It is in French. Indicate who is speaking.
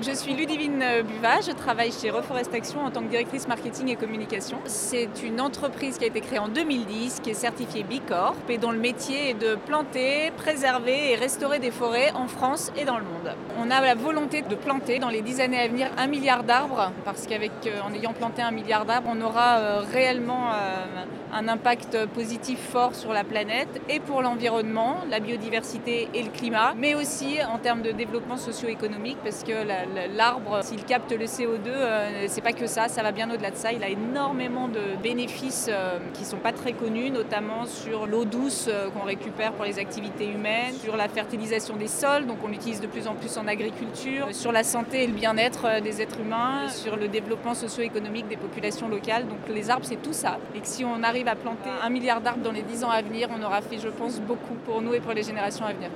Speaker 1: Je suis Ludivine Buva, je travaille chez Reforest Action en tant que directrice marketing et communication. C'est une entreprise qui a été créée en 2010, qui est certifiée Bicorp et dont le métier est de planter, préserver et restaurer des forêts en France et dans le monde. On a la volonté de planter dans les dix années à venir un milliard d'arbres parce qu'avec euh, ayant planté un milliard d'arbres, on aura euh, réellement euh, un impact positif fort sur la planète et pour l'environnement, la biodiversité et le climat, mais aussi en termes de développement socio-économique parce que l'arbre, s'il capte le CO2, euh, c'est pas que ça, ça va bien au-delà de ça. Il a énormément de bénéfices euh, qui sont pas très connus, notamment sur l'eau douce euh, qu'on récupère pour les activités humaines, sur la fertilisation des sols, donc on l'utilise de plus en plus en agriculture, sur la santé et le bien-être des êtres humains, sur le développement socio-économique des populations locales. Donc les arbres, c'est tout ça. Et que si on arrive à planter un milliard d'arbres dans les 10 ans à venir, on aura fait, je pense, beaucoup pour nous et pour les générations à venir.